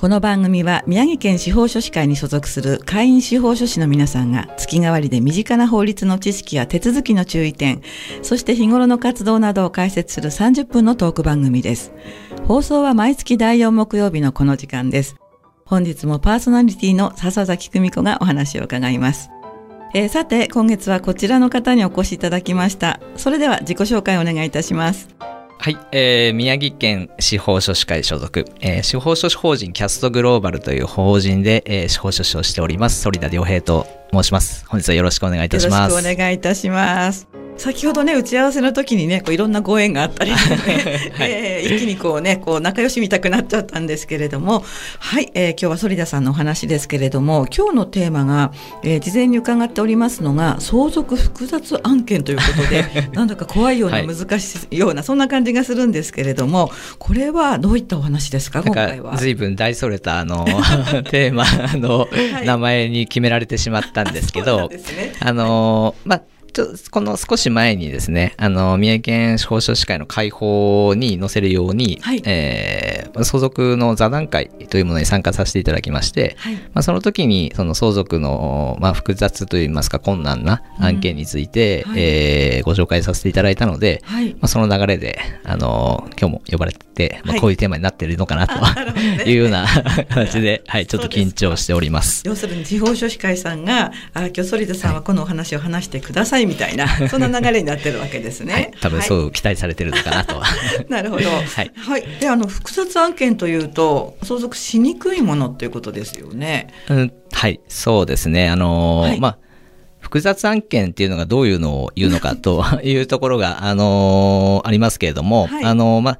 この番組は宮城県司法書士会に所属する会員司法書士の皆さんが月替わりで身近な法律の知識や手続きの注意点、そして日頃の活動などを解説する30分のトーク番組です。放送は毎月第4木曜日のこの時間です。本日もパーソナリティの笹崎久美子がお話を伺います。えーさて、今月はこちらの方にお越しいただきました。それでは自己紹介をお願いいたします。はい、えー、宮城県司法書士会所属、えー、司法書士法人キャストグローバルという法人で、えー、司法書士をしております、反田良平と申します。本日はよろしくお願いいたします。よろしくお願いいたします。先ほどね、打ち合わせの時にね、こういろんなご縁があったりね、はい。えー一気にこうね、こう仲良しみたくなっちゃったんですけれども、はい、えー今日は反田さんのお話ですけれども、今日のテーマが、えー事前に伺っておりますのが、相続複雑案件ということで、なんだか怖いような、はい難しいような、そんな感じがするんですけれども、これはどういったお話ですか、今回は？随分大それたあの テーマのはい。名前に決められてしまったんですけど、ね。あのまあちょこの少し前にですね、あの、宮城県司法書士会の会報に載せるように、はい。えー相続の座談会というものに参加させていただきまして、はい。まあ、その時にその相続の、まあ、複雑といいますか困難な案件について、うんはい。えーご紹介させていただいたので、はい。まあ、その流れで、あの今日も呼ばれて、まあ、はい。こういうテーマになっているのかなと、いうような形で、はい、ちょっと緊張しております。要するに地方書士会さんが、あ今日反田さんはこのお話を話してくださいみたいな、そんな流れになってるわけですね。はい、多分そう期待されてるのかなと。は いなるほど。は はいい。で、あの複雑案件というと相続しにくいものっていうことですよね。うん、はい、そうですね。あのーはいまあ、複雑案件っていうのがどういうのを言うのかというところが、あのーありますけれども、はいあのーまあ、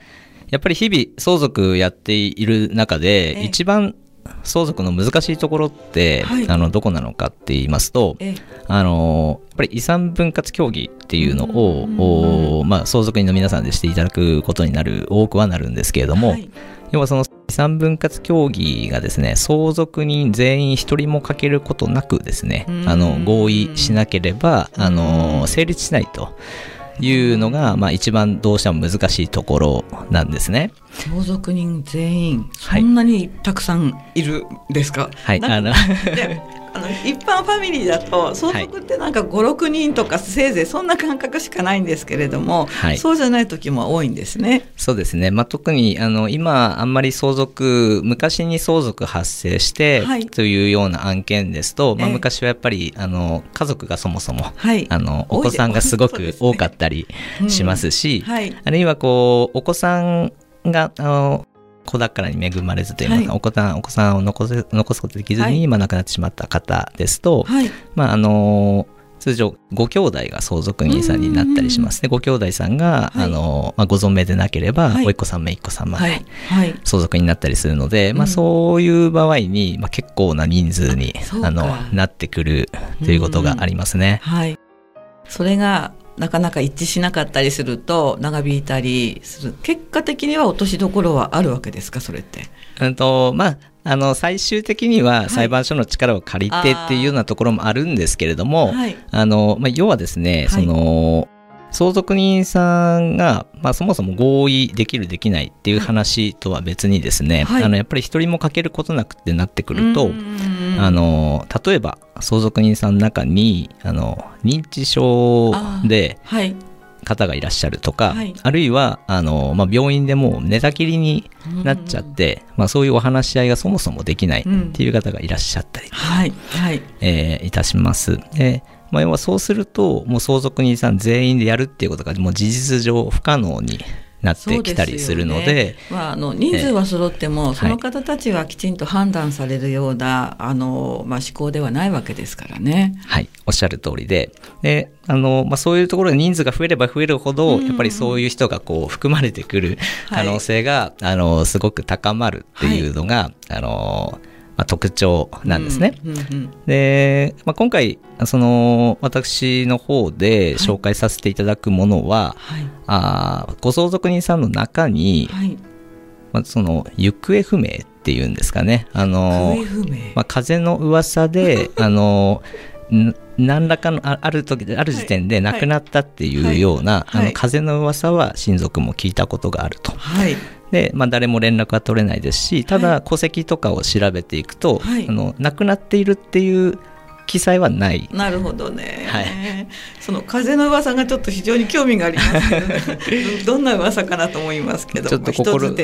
やっぱり日々相続やっている中で、ええ一番相続の難しいところって、はい。あの、どこなのかって言いますと、えあのーやっぱり遺産分割協議っていうのを、まあ、相続人の皆さんでしていただくことになる、多くはなるんですけれども、はい。要はその遺産分割協議がですね、相続人全員一人も欠けることなくですねうん、あの、合意しなければ、あの、成立しないというのが、まあ一番どうしても難しいところなんですね。相続人全員はいそんなにたくさんいるんですか？はいあので あの一般ファミリーだと相続ってなんか56人とかせいぜいそんな感覚しかないんですけれども、はいそうじゃない時も多いんですね。そうですね。まあ、特に、あの、今、あんまり相続、昔に相続発生してはい、というような案件ですと、まあ、ええ昔はやっぱり、あの、家族がそもそも、はい。あの、お子さんがすごく 多かったりしますし、はい。あるいはこう、お子さんが、あの、子宝に恵まれずといいますか、はいお子さん、お子さんを残せ、残すことができずに、はいまあ亡くなってしまった方ですと、はい。まああの、通常、ご兄弟が相続人さんになったりしますね。ご兄弟さんが、はいあの、まあ、ご存命でなければ、はいおいっ子さんめいっ子さんまで、はい。はい。相続になったりするので、まうんあそういう場合に、まあ結構な人数にあの、なってくるということがありますね。はい。それがなかなか一致しなかったりすると長引いたりする。結果的には落としどころはあるわけですか、それって？うんと、まあ、あの、最終的には裁判所の力を借りてっていうようなところもあるんですけれども、はい。あの、まあ、要はですね、はいその、相続人さんが、まあ、そもそも合意できるできないっていう話とは別にですね、はいあの、やっぱり一人も欠けることなくってなってくると、うんあ、の、例えば、相続人さんの中に、あの、認知症ではい。方がいらっしゃるとか、はいあるいは、あの、まあ、病院でもう寝たきりになっちゃって、まあ、そういうお話し合いがそもそもできないっていう方がいらっしゃったり、はい。はい。えーいたします。で、まあ、要はそうすると、もう相続人さん全員でやるっていうことが、もう事実上不可能になってきたりするので、ね。まあ、あの人数は揃っても、えその方たちがきちんと判断されるような、あのまあ、思考ではないわけですからね。はい、おっしゃる通りで、で、あの、まあ、そういうところで人数が増えれば増えるほど、うんやっぱりそういう人がこう含まれてくる可能性が、あの、すごく高まるっていうのが、あの、まあ、特徴なんですね。うんうんうんで、まあ、今回その私の方で紹介させていただくものは、はい。あーご相続人さんの中に、はい。まあ、その行方不明っていうんですかね。あの行方不明。まあ、風の噂で あのん何らかのあある時ある時点で亡くなったっていうような、はい。はい。あの風の噂は親族も聞いたことがあると。はいで、まあ、誰も連絡は取れないですしたはだ戸籍とかを調べていくと、はい。あの亡くなっているっていう記載はない。なるほどね、はい。その風の噂がちょっと非常に興味がありますけど、ね、ど どんな噂かなと思いますけどちょっとまあ心、そ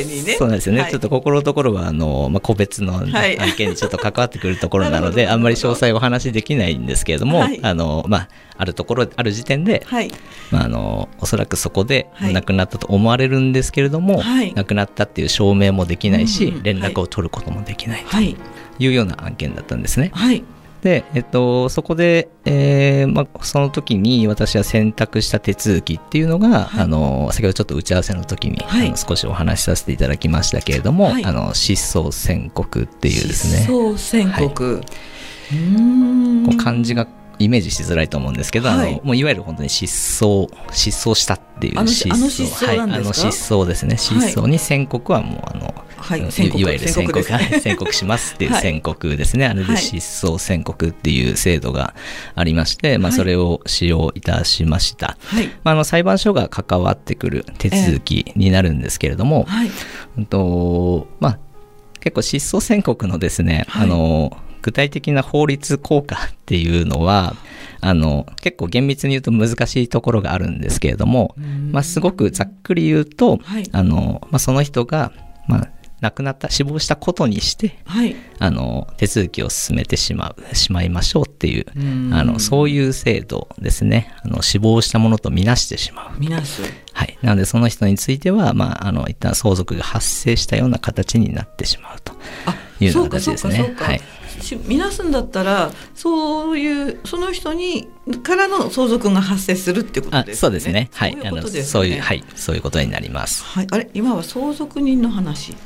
うなんですよね、はい。ちょっと心のところはあの、まあ、個別の案はい。件にちょっと関わってくるところなので、なるほど。あんまり詳細お話しできないんですけれども、はい。あのまあ、あるところある時点で、はい。まあ、あのおそらくそこではい。亡くなったと思われるんですけれども、はい。亡くなったっていう証明もできないし、連絡を取ることもできないはい。というような案件だったんですね。はいで、えっと、そこで、えーまあ、その時に私は選択した手続きっていうのが、はい。あの先ほどちょっと打ち合わせの時に、はい。あの少しお話しさせていただきましたけれども、はい。あの失踪宣告っていうですね。失踪宣告、うーん。こう漢字がイメージしづらいと思うんですけど、あはい。のもういわゆる本当に失踪失踪したっていう失踪。はい、あの失踪ですね。失踪に宣告はもうあの、うんはいいわゆる宣告宣告ねはい宣告しますっていう はい。宣告ですね、あれではい。失踪宣告っていう制度がありまして、まあ、はいそれを使用いたしました、はい。まあ、あの裁判所が関わってくる手続きになるんですけれども、はい。うんとまあ、結構失踪宣告のですね、はい。あの具体的な法律効果っていうのはあの結構厳密に言うと難しいところがあるんですけれども、まあ、すごくざっくり言うと、はい。あのまあ、その人が、まあ、亡くなった死亡したことにしてはい。あの手続きを進めてしまうしまいましょうっていううん。あのそういう制度ですね。あの死亡したものとみなしてしまう。みなす。はい、なのでその人については、まあ、あの一旦相続が発生したような形になってしまうとあいうよそうな形ですね。はい、しみなすんだったらそういうその人にからの相続が発生するってことあですねそうですね。はい、そういうあのことですねそういうはいそういうことになります。はい、あれ今は相続人の話、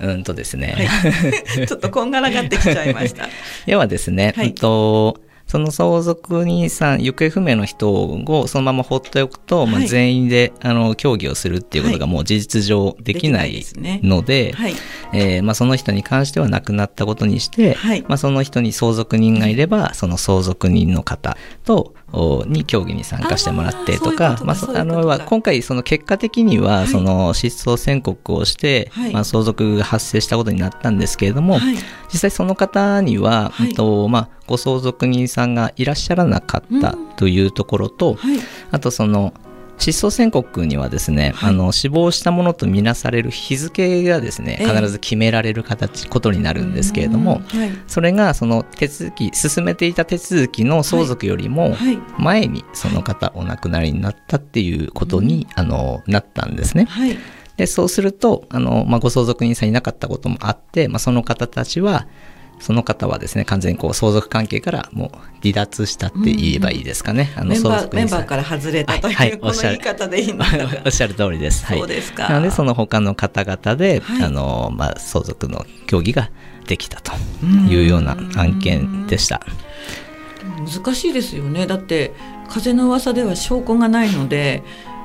うんとですね。はい、ちょっとこんがらがってきちゃいました。要はですね、はいうんとその相続人さん行方不明の人をそのまま放っておくと、まあ、はい。全員であの協議をするっていうことがもう事実上できないので、はい、えーまあ、その人に関しては亡くなったことにして、はい。まあ、その人に相続人がいればその相続人の方とおに協議に参加してもらってとかまあそそういうことだあのは今回その結果的にははい。その失踪宣告をして、はい。まあ、相続が発生したことになったんですけれども、はい。実際その方には、はい。うんとまあ、ご相続人さんがいらっしゃらなかったうん。というところと、はい、あとその失踪宣告にはですね、はい。あの死亡したものとみなされる日付がですねええ。必ず決められる形ことになるんですけれども、うんはい、それがその手続き進めていた手続きの相続よりもはい、前にその方お亡くなりになったっていうことに、あのなったんですね。はい、でそうするとあの、まあ、ご相続人さんいなかったこともあって、まあ、その方たちはその方はですね完全にこう相続関係からもう離脱したって言えばいいですかね。あのメンバーメンバーから外れたという、はいはいこの言い方でいいんだ おっしゃる通りです。はい、そうですか。なのでその他の方々で、はい。あのまあ、相続の協議ができたというような案件でした。難しいですよね。だって風の噂では証拠がないので、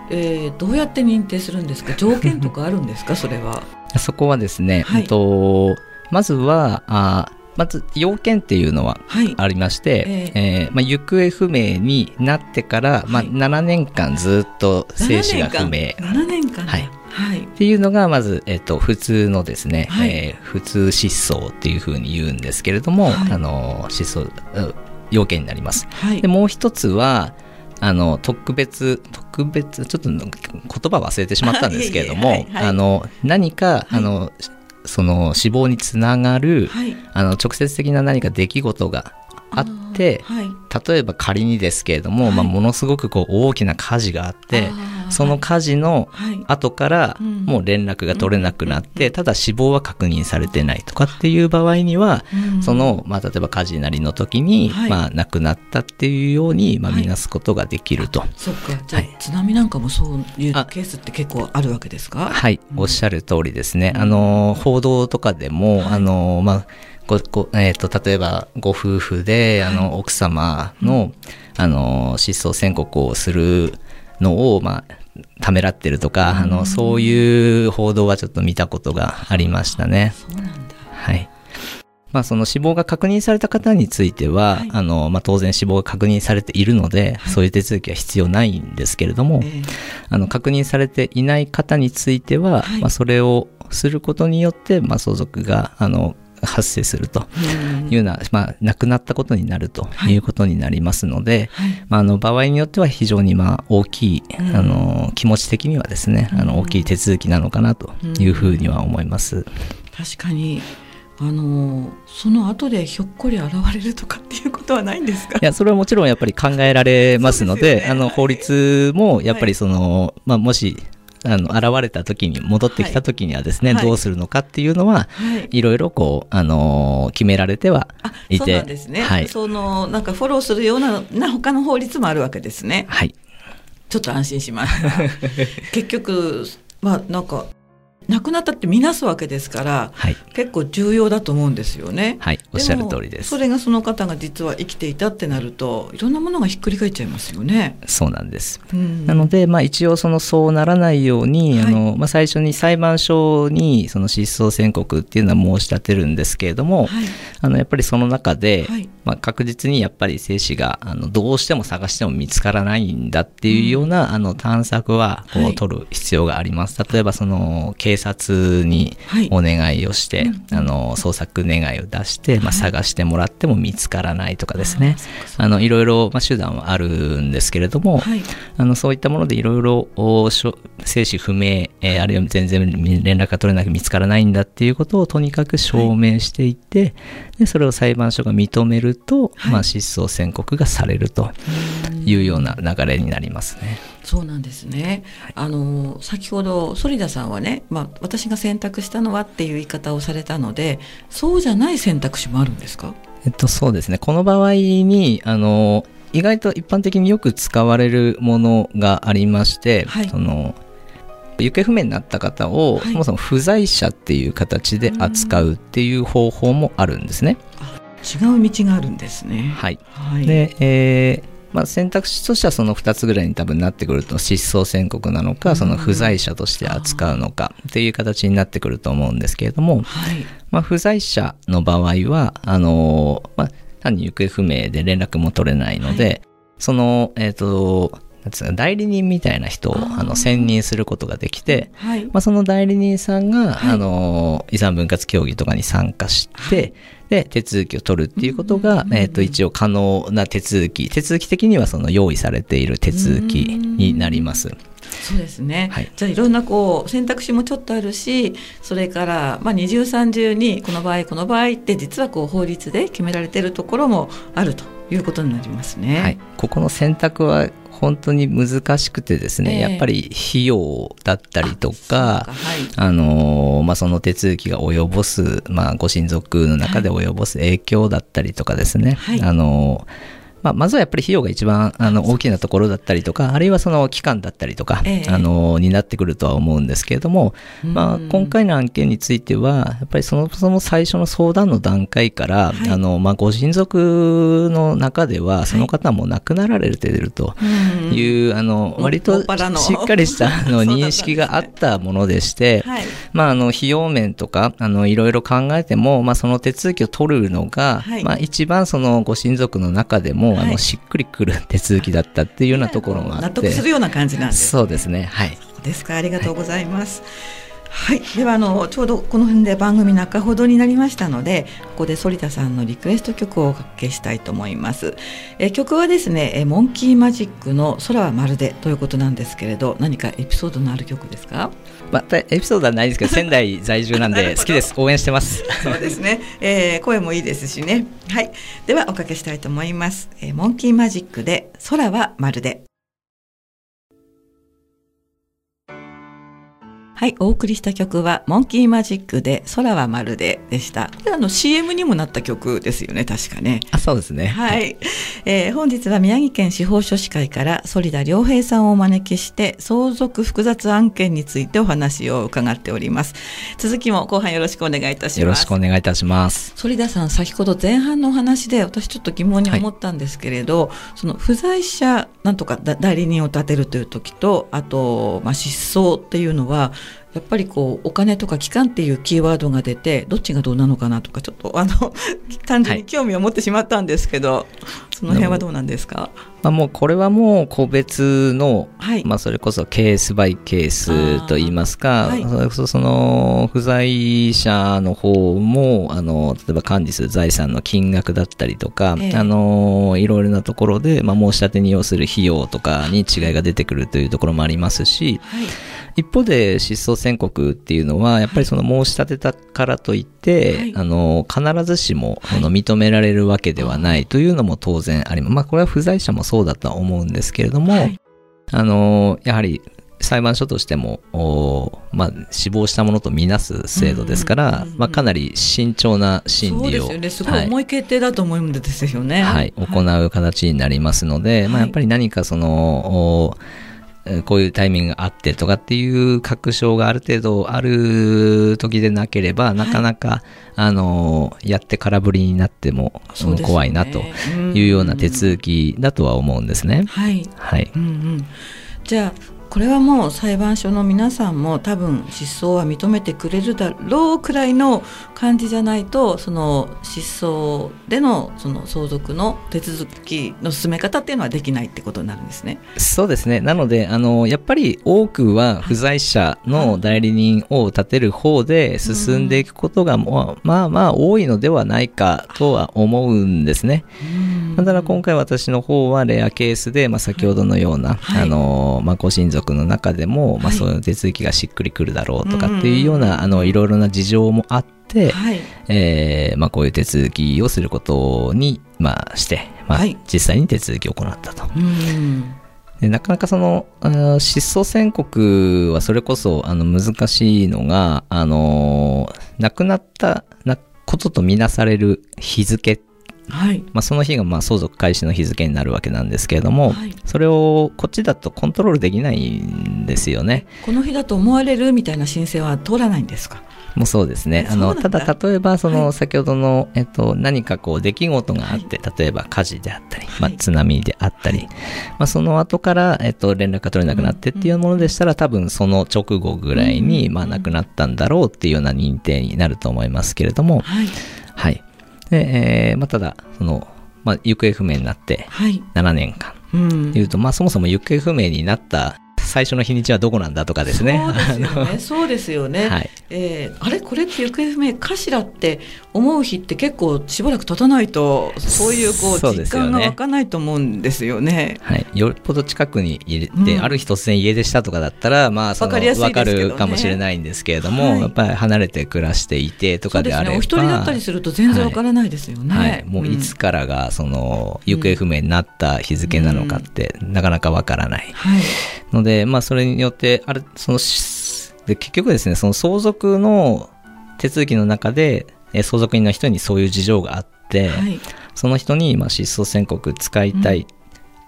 えーどうやって認定するんですか？条件とかあるんですか？それは。そこはですね、はい。うんとまずはあまず要件っていうのははい、ありまして、ええ。ーまあ、行方不明になってから、まあ、はい7年間ずっと生死が不明。7年間。はい。はい、っていうのがまず、えっと普通のですね、はい。えー普通失踪っていうふうに言うんですけれども、はい。あの失踪う要件になります。はい。でもう一つはあの特別特別ちょっと言葉忘れてしまったんですけれども何か、はい。あのその死亡につながる、はい。あの直接的な何か出来事があってはい。例えば仮にですけれども、はい。まあ、ものすごくこう大きな火事があってその火事のはい。後からうん。もう連絡が取れなくなって、ただ死亡は確認されてないとかっていう場合には、うん。その、まあ、例えば火事なりの時に、はい。まあ、亡くなったっていうように、まあ、はい見なすことができると。そっか。じゃあ、はい。津波なんかもそういうあケースって結構あるわけですか？はい、おっしゃる通りですね。あの、報道とかでも、はい。あの、まあ、ごごえー、と例えばご夫婦で、あの奥様の,、あの失踪宣告をするのを、まあ、ためらってるとか、あのそういう報道はちょっと見たことがありましたね。まあ、その死亡が確認された方については、はい。あのまあ、当然死亡が確認されているので、そういう手続きは必要ないんですけれども、ええ。あの確認されていない方については、はい。まあ、それをすることによって、まあ、相続があの発生するとうん。いうような、まあ、亡くなったことになるとはい。いうことになりますので、はい。まあ、あの場合によっては非常にまあ大きい、うん。あの気持ち的にはですね、あの大きい手続きなのかなというふうには思います。確かにあのその後でひょっこり現れるとかっていうことはないんですか？いや、それはもちろんやっぱり考えられますので、ね。あの、法律もやっぱりその、まあ、もし、あの、現れた時に、戻ってきた時にはですね、はいどうするのかっていうのは、はいいろいろこう、あのー決められてはあいて、そうなんですね、はい。そのなんかフォローするようなな他の法律もあるわけですねはい。ちょっと安心しました結局まあなんか亡くなったって見なすわけですからはい。結構重要だと思うんですよねはい。おっしゃる通りですもそ。れがその方が実は生きていたってなるといろんなものがひっくり返っちゃいますよね。そうなんです。うんなので、まあ、一応そのそうならないように、はいあのまあ、最初に裁判所にその失踪宣告っていうのは申し立てるんですけれども、はいあのやっぱりその中で、はいまあ、確実にやっぱり精子があのどうしても探しても見つからないんだっていうような、あの探索はこはいう取る必要があります。例えばその警察にはい。お願いをして、うんあの捜索願いを出して、まあ、はい探してもらっても見つからないとかですね。あのいろいろ、まあ、手段はあるんですけれども、はい。あのそういったものでいろいろ生死不明、えーあるいは全然連絡が取れなく見つからないんだっていうことをとにかく証明していって、でそれを裁判所が認めると、はい。まあ、失踪宣告がされるというような流れになりますね。そうなんですね。あの先ほど反田さんはね、まあ私が選択したのはっていう言い方をされたので、そうじゃない選択肢もあるんですか？えっと、そうですね。この場合に、あの、意外と一般的によく使われるものがありまして、はいその、行方不明になった方を、はいそもそも不在者っていう形で扱うっていう方法もあるんですね。違う道があるんですね。はい。はい。で、えーまあ、選択肢としてはその2つぐらいに多分なってくると失踪宣告なのか、その不在者として扱うのかっていう形になってくると思うんですけれども、はい。まあ、不在者の場合は、あのーまあ、単に行方不明で連絡も取れないので、その、えっ、と、代理人みたいな人をあの選任することができて、はい。まあ、その代理人さんが、はい。あのー遺産分割協議とかに参加して、はい。で手続きを取るっていうことが、うんえっと一応可能な手続き。手続き的にはその用意されている手続きになります。そうですね、はい。じゃあいろんなこう選択肢もちょっとあるしそれから、まあ、二重三重にこの場合この場合って実はこう法律で決められているところもあるということになりますね。はい、ここの選択は本当に難しくてですね、ええ。やっぱり費用だったりとかか、はい。あのーまあ、その手続きが及ぼす、まあ、ご親族の中で及ぼす影響だったりとかですね、はい。あのーまあ、まずはやっぱり費用が一番あの大きなところだったりとか、あるいはその期間だったりとか、ええ。あのーになってくるとは思うんですけれども、まあ、うん今回の案件については、やっぱりそもそも最初の相談の段階から、はい。あのまあ、ご親族の中では、その方も亡くなられているとうん。いう、あのも割としっかりしたあの 認識があったものでして、はい。まあ、あの費用面とかあのいろいろ考えても、まあ、その手続きを取るのが、はい。まあ、一番そのご親族の中でも、あはい。のしっくりくる手続きだったっていうようなところもあ納って、得するような感じなんです。そうですね。はい。ですかありがとうございます。はい、ではあのちょうどこの辺で番組中ほどになりましたのでここで反田さんのリクエスト曲をおかけしたいと思います。え曲はですねえモンキーマジックの空はまるでということなんですけれど何かエピソードのある曲ですか？またエピソードはないですけど仙台在住なんで好きです。応援してます。そうですね、えー声もいいですしね。はい。ではおかけしたいと思います。えモンキーマジックで空はまるではい、お送りした曲はモンキーマジックで空はまるででした。これあの CM にもなった曲ですよね、確かね。あ、そうですね。はい、えー、本日は宮城県司法書士会から反田良平さんをお招きして相続複雑案件についてお話を伺っております。続きも後半よろしくお願いいたします。よろしくお願いいたします。反田さん、先ほど前半のお話で私ちょっと疑問に思ったんですけれど、はい、その不在者なんとか代理人を立てるという時と、あとまあ失踪っていうのはやっぱりこうお金とか期間っていうキーワードが出てどっちがどうなのかなとかちょっとあの 単純に興味を持ってしまったんですけど、はい、その辺はど。うなんですか？まあ、もうこれはもう個別の、はい、まあ、それこそケースバイケースといいますか、はい、それこそその不在者の方もあの例えば管理する財産の金額だったりとか、えー、あのいろいろなところで、まあ、申し立てに要する費用とかに違いが出てくるというところもありますし、はい一方で失踪宣告っていうのはやっぱりその申し立てたからといって、はい、あの必ずしも、あの認められるわけではないというのも当然あります。まあこれは不在者もそうだとは思うんですけれども、はい、あのやはり裁判所としても、まあ、死亡したものとみなす制度ですから、まあ、かなり慎重な審理を。そうですよね。すごい重い決定だと思うんですよね。はい。行う形になりますので、はい、まあ、やっぱり何かその、こういうタイミングがあってとかっていう確証がある程度ある時でなければ、なかなか、あの、やって空振りになっても、怖いなというような手続きだとは思うんですね。はい。はい。うんうん、じゃあ、これはもう裁判所の皆さんも多分失踪は認めてくれるだろうくらいの感じじゃないとその失踪でのその相続の手続きの進め方っていうのはできないってことになるんですね。そうですねなのであのやっぱり多くは不在者の代理人を立てる方で進んでいくことが、まあまあ多いのではないかとは思うんですね。ただ今回私の方はレアケースで、まあ、先ほどのような、はい、あのまあ、ご親族の中でも、まあ、そういう手続きがしっくりくるだろうとかっていうような、あのいろいろな事情もあって、はい、えー、まあ、こういう手続きをすることに、まあ、して、まあ、実際に手続きを行ったと。でなかなかその失踪宣告はそれこそあの難しいのが、あの亡くなったこととみなされる日付はい。まあ、その日がまあ相続開始の日付になるわけなんですけれども、はい、それをこっちだとコントロールできないんですよね。この日だと思われるみたいな申請は通らないんですか？もそうですね。あの、ただ例えばその先ほどの、えっと、何かこう出来事があって、例えば火事であったり、まあ津波であったり、まあその後から、えっと、連絡が取れなくなってっていうものでしたら、多分その直後ぐらいに、まあ亡くなったんだろうっていうような認定になると思いますけれども、はい。はい。で、えーまあ、ただその、まあ、行方不明になって7年間、はいうん、いうと、まあ、そもそも行方不明になった最初の日にちはどこなんだとかですね。そうですよね。はい、えー、あれ？これって行方不明かしらって思う日って結構しばらく経たないとそういうこう実感が湧かないと思うんですよね。はい、よっぽど近くに入れて、うん、ある日突然家出したとかだったらまあその分かるかもしれないんですけれども、はい、やっぱり離れて暮らしていてとかであれば、ね、お一人だったりすると全然わからないですよね。はい、はい、もういつからがその行方不明になった日付なのかって、なかなかわからない。はい、のでまあそれによってあれそので結局ですねその相続の手続きの中で相続人の人にそういう事情があって、はい、その人にまあ失踪宣告使いたい、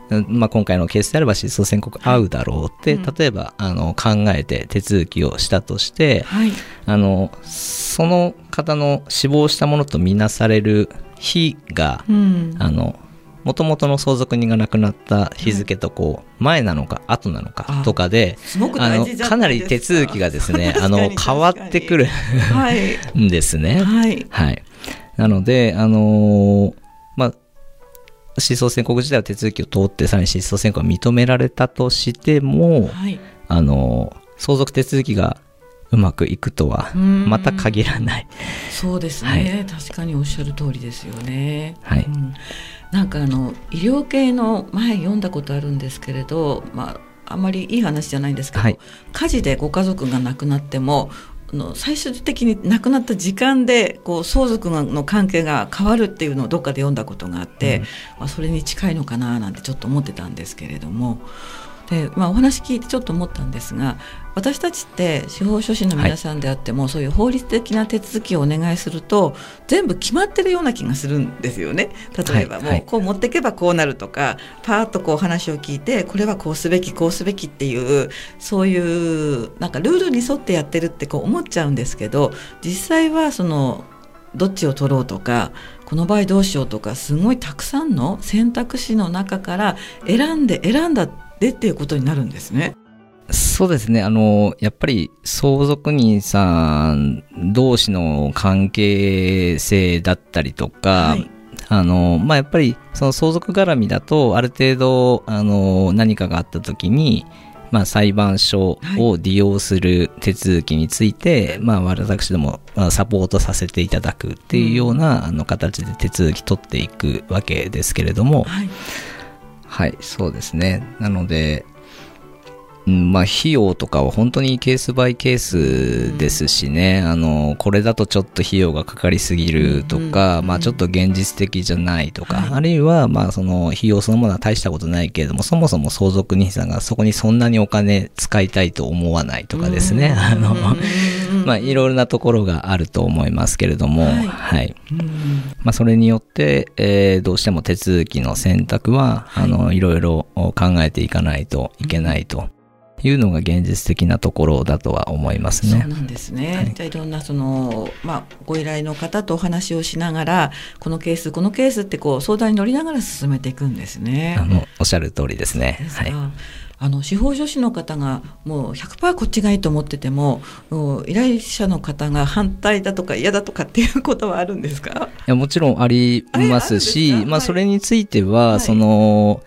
うん、まあ、今回のケースであれば失踪宣告合うだろうって、例えばあの考えて手続きをしたとして、はい、あのその方の死亡したものとみなされる日が、うん、あのもともとの相続人が亡くなった日付とこう前なのか後なのかとかであのかなり手続きがですねあの変わってくる んですね。はい、はい、なのであのー、まあ失踪宣告自体は手続きを通ってさらに失踪宣告が認められたとしても、はい、あの相続手続きがうまくいくとはまた限らない。そうですね、はい、確かにおっしゃる通りですよね。はい、うん。なんかあの医療系の前読んだことあるんですけれど、まあ、あまりいい話じゃないんですけど、はい、火事でご家族が亡くなってもの最終的に亡くなった時間でこう相続の関係が変わるっていうのをどっかで読んだことがあって、うん、まあ、それに近いのかななんてちょっと思ってたんですけれどもで、まあ、お話聞いてちょっと思ったんですが私たちって司法書士の皆さんであっても、はい、そういう法律的な手続きをお願いすると全部決まってるような気がするんですよね。例えば、もうこう持っていけばこうなるとかパーッとこう話を聞いてこれはこうすべきこうすべきっていうそういうなんかルールに沿ってやってるってこう思っちゃうんですけど実際はそのどっちを取ろうとかこの場合どうしようとかすごいたくさんの選択肢の中から選んで選んだでっていうことになるんですね。そうですね。あの、やっぱり相続人さん同士の関係性だったりとか、はい、あの、まあ、やっぱりその相続絡みだと、ある程度、あの、何かがあった時に、まあ、裁判所を利用する手続きについて、はい、まあ、私どもサポートさせていただくっていうような、うん、あの形で手続き取っていくわけですけれども、はい、はい、そうですね。なので、まあ、費用とかは本当にケースバイケースですしね、あの、これだとちょっと費用がかかりすぎるとか、まあ、ちょっと現実的じゃないとか、あるいは、まあ、その費用そのものは大したことないけれども、そもそも相続人さんがそこにそんなにお金使いたいと思わないとかですね、あの、まあ、いろいろなところがあると思いますけれども、はい。まあ、それによって、えー、どうしても手続きの選択は、あの、いろいろ考えていかないといけないと。いうのが現実的なところだとは思いますね。そうなんですね。はい、じゃあいろんなそのまあご依頼の方とお話をしながらこのケースこのケースってこう相談に乗りながら進めていくんですね。あのおっしゃる通りですね。はい。あの司法書士の方がもう100%こっちがいいと思ってても依頼者の方が反対だとか嫌だとかっていうことはあるんですか？いやもちろんありますしまあ、それについては、はい、その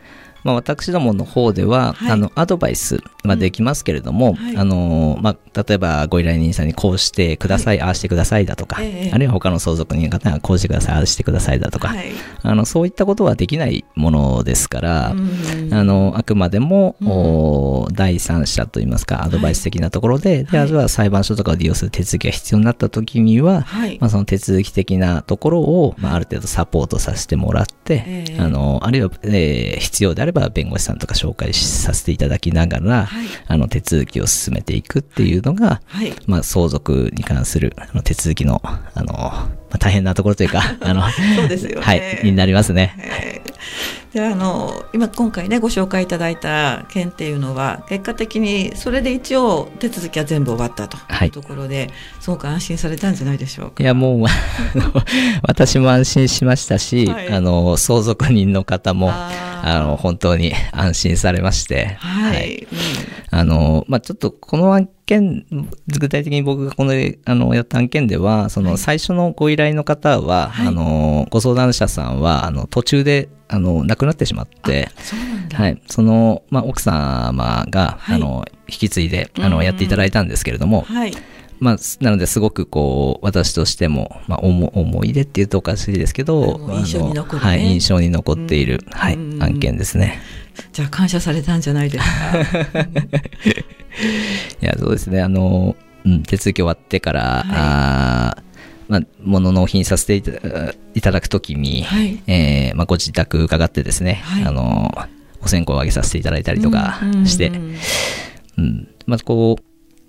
まあ、私どもの方では、はい、あのアドバイスまあ、できますけれども、うん。はい、あのまあ、例えばご依頼人さんにこうしてください、はい、ああしてくださいだとか、えー、あるいは他の相続人の方がこうしてください、ああしてくださいだとか、はい、あのそういったことはできないものですから、うん、あのあくまでも、うん、第三者といいますかアドバイス的なところで、であるいは裁判所とかを利用する手続きが必要になった時には、まあ、その手続き的なところを、まあ、ある程度サポートさせてもらって、えー、あのあるいは、えー、必要であれば弁護士さんとか紹介させていただきながら、あの手続きを進めていくっていうのが、はい、まあ、相続に関するあの手続きの、あの、まあ、大変なところというか、あの、そうですよね。はい、になりますね。えー、であの今今回ねご紹介いただいた件っていうのは結果的にそれで一応手続きは全部終わったというところで、はい、すごく安心されたんじゃないでしょうか。いやもう 私も安心しましたし、はい、あの相続人の方もあの本当に安心されまして、はい、あのまあちょっとこの案件、具体的に僕がこの、あの、やった案件では、その、最初のご依頼の方は、はい、あの、ご相談者さんは、あの、途中で、あの、亡くなってしまって、はい。その、まあ、奥様が、はい、あの、引き継いで、あの、やっていただいたんですけれども、はい。まあ、なのですごくこう、私としても、まあ、思思い出っていうとおかしいですけど、印象に残る、ね、はい、印象に残っている、はい、案件ですね。じゃあ感謝されたんじゃないですか？いや、そうですね。あの、うん、手続き終わってから、はい、あまあ、物納品させていただくときに、はい、えー、まあ、ご自宅伺ってですね、はい、あの、お線香をあげさせていただいたりとかして、うん、うん、まあ、こう、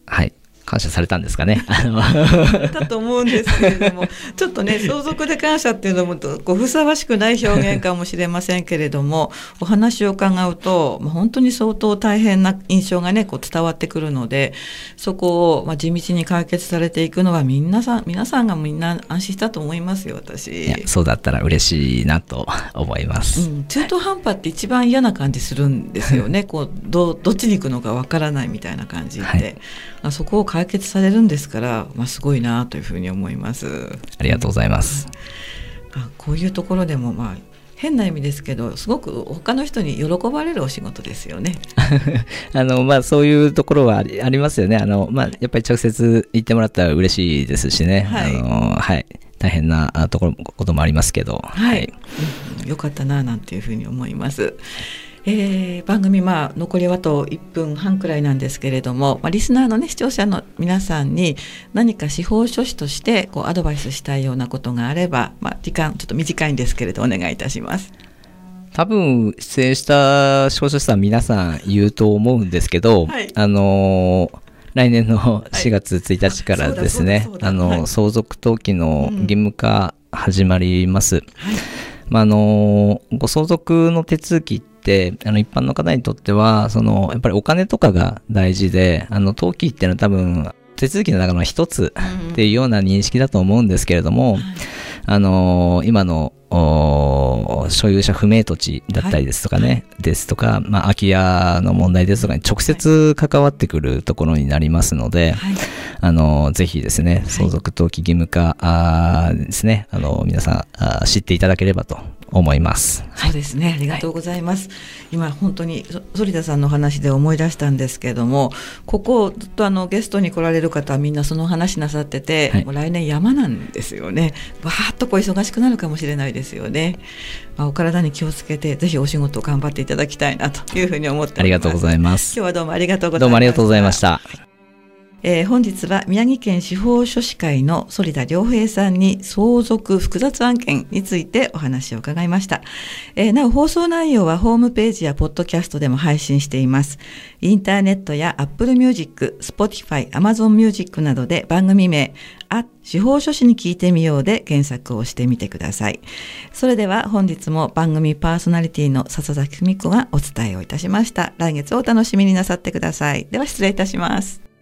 はい、感謝されたんですかね。だと思うんですけれどもちょっとね相続で感謝っていうのもこうふさわしくない表現かもしれませんけれどもお話を伺うと、まあ、本当に相当大変な印象がねこう伝わってくるのでそこを、まあ、地道に解決されていくのは皆さん皆さんがみんな安心したと思いますよ私。そうだったら嬉しいなと思います、うん、中途半端って一番嫌な感じするんですよね。こうどどっちに行くのかわからないみたいな感じで、はい、あそこを解決されるんですから、まあ、すごいなというふうに思います。ありがとうございます。あこういうところでもまあ変な意味ですけどすごく他の人に喜ばれるお仕事ですよね。あのまあそういうところはありますよね。あのまあやっぱり直接言ってもらったら嬉しいですしね。はい、あのはい大変なところこともありますけど。はい。はい、うん、よかったななんていうふうに思います。えー、番組まあ残りはあと1分半くらいなんですけれども、まあ、リスナーのね視聴者の皆さんに何か司法書士としてこうアドバイスしたいようなことがあれば、まあ、時間ちょっと短いんですけれどお願いいたします。多分出演した司法書士さん皆さん言うと思うんですけど、はい。あのー来年の4月1日からですね、あそうだそうだ。あの、はい。相続登記の義務化始まります。はいまあ、あのご相続の手続きってあの一般の方にとってはそのやっぱりお金とかが大事であの登記っていうのは多分手続きの中の一つっていうような認識だと思うんですけれども、あの今のお所有者不明土地だったりですとかね、ですとか、まあ、空き家の問題ですとかに直接関わってくるところになりますので、はい。あの、ぜひですね、相続登記義務化、あーですね、あの、皆さん知っていただければと思います。そうですね、ありがとうございます。今本当にそ反田さんの話で思い出したんですけれども、ここずっとあのゲストに来られる方はみんなその話なさってて、はいもう来年山なんですよね。わーっとこう忙しくなるかもしれないですよね。まあ、お体に気をつけてぜひお仕事頑張っていただきたいなというふうに思っております。ありがとうございます。今日はどうもありがとうございました。どうもありがとうございました。えー本日は宮城県司法書士会の反田良平さんに相続複雑案件についてお話を伺いました。えーなお放送内容はホームページやポッドキャストでも配信しています。インターネットや Apple Music、Spotify、Amazon Music などで番組名、あ、司法書士に聞いてみようで検索をしてみてください。それでは本日も番組パーソナリティの笹崎久美子がお伝えをいたしました。来月お楽しみになさってください。では失礼いたします。